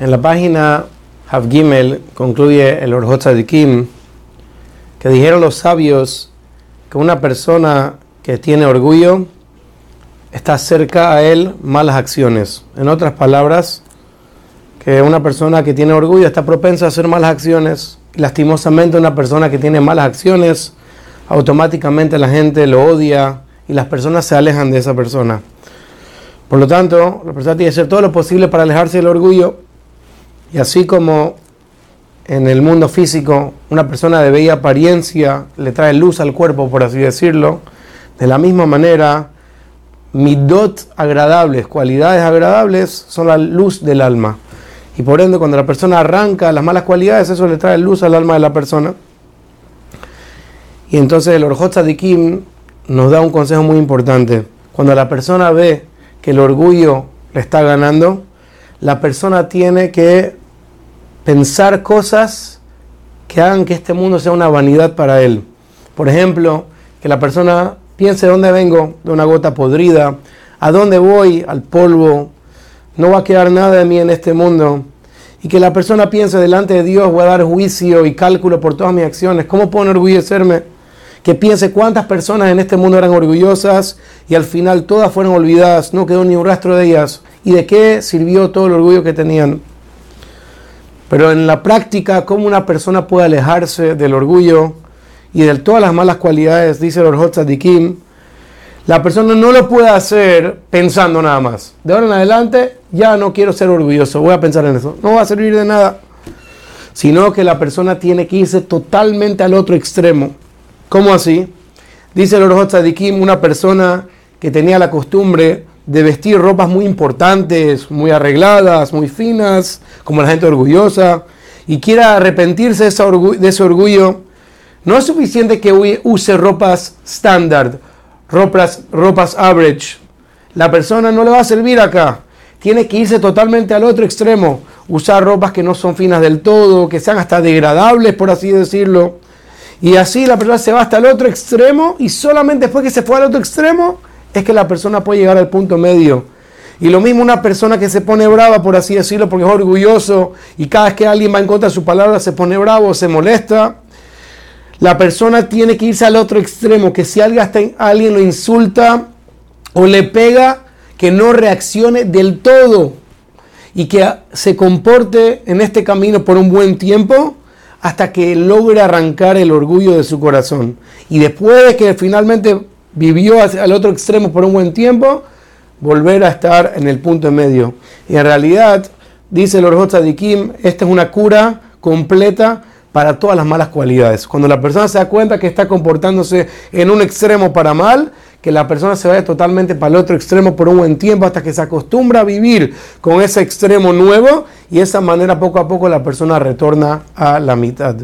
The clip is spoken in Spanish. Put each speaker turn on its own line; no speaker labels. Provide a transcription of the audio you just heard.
En la página Hav Gimel concluye el Orhot Tzadikim que dijeron los sabios que una persona que tiene orgullo está cerca a él malas acciones. En otras palabras, que una persona que tiene orgullo está propensa a hacer malas acciones. Lastimosamente una persona que tiene malas acciones, automáticamente la gente lo odia y las personas se alejan de esa persona. Por lo tanto, la persona tiene que hacer todo lo posible para alejarse del orgullo. Y así como en el mundo físico una persona de bella apariencia le trae luz al cuerpo, por así decirlo, de la misma manera, midot agradables, cualidades agradables, son la luz del alma. Y por ende, cuando la persona arranca las malas cualidades, eso le trae luz al alma de la persona. Y entonces el Orjot Tzadikim nos da un consejo muy importante. Cuando la persona ve que el orgullo le está ganando, la persona tiene que pensar cosas que hagan que este mundo sea una vanidad para él. Por ejemplo, que la persona piense dónde vengo, de una gota podrida, a dónde voy, al polvo, no va a quedar nada de mí en este mundo. Y que la persona piense delante de Dios, voy a dar juicio y cálculo por todas mis acciones. ¿Cómo puedo enorgullecerme? Que piense cuántas personas en este mundo eran orgullosas y al final todas fueron olvidadas, no quedó ni un rastro de ellas. ¿Y de qué sirvió todo el orgullo que tenían? Pero en la práctica, ¿cómo una persona puede alejarse del orgullo y de todas las malas cualidades? Dice el Orhot Tzadikim, la persona no lo puede hacer pensando nada más. De ahora en adelante ya no quiero ser orgulloso, voy a pensar en eso. No va a servir de nada. Sino que la persona tiene que irse totalmente al otro extremo. ¿Cómo así? Dice el Orhot Tzadikim, una persona que tenía la costumbre de vestir ropas muy importantes, muy arregladas, muy finas, como la gente orgullosa, y quiera arrepentirse de ese orgullo, no es suficiente que use ropas estándar, ropas, ropas average. La persona no le va a servir acá. Tiene que irse totalmente al otro extremo, usar ropas que no son finas del todo, que sean hasta degradables, por así decirlo. Y así la persona se va hasta el otro extremo y solamente después que se fue al otro extremo, es que la persona puede llegar al punto medio. Y lo mismo una persona que se pone brava, por así decirlo, porque es orgulloso y cada vez que alguien va en contra de su palabra se pone bravo, se molesta. La persona tiene que irse al otro extremo, que si alguien, lo insulta o le pega, que no reaccione del todo y que se comporte en este camino por un buen tiempo hasta que logre arrancar el orgullo de su corazón. Y después de que finalmente vivió al otro extremo por un buen tiempo, volver a estar en el punto medio. Y en realidad, dice el Orjot Tzadikim, esta es una cura completa para todas las malas cualidades. Cuando la persona se da cuenta que está comportándose en un extremo para mal, que la persona se vaya totalmente para el otro extremo por un buen tiempo hasta que se acostumbra a vivir con ese extremo nuevo y de esa manera poco a poco la persona retorna a la mitad.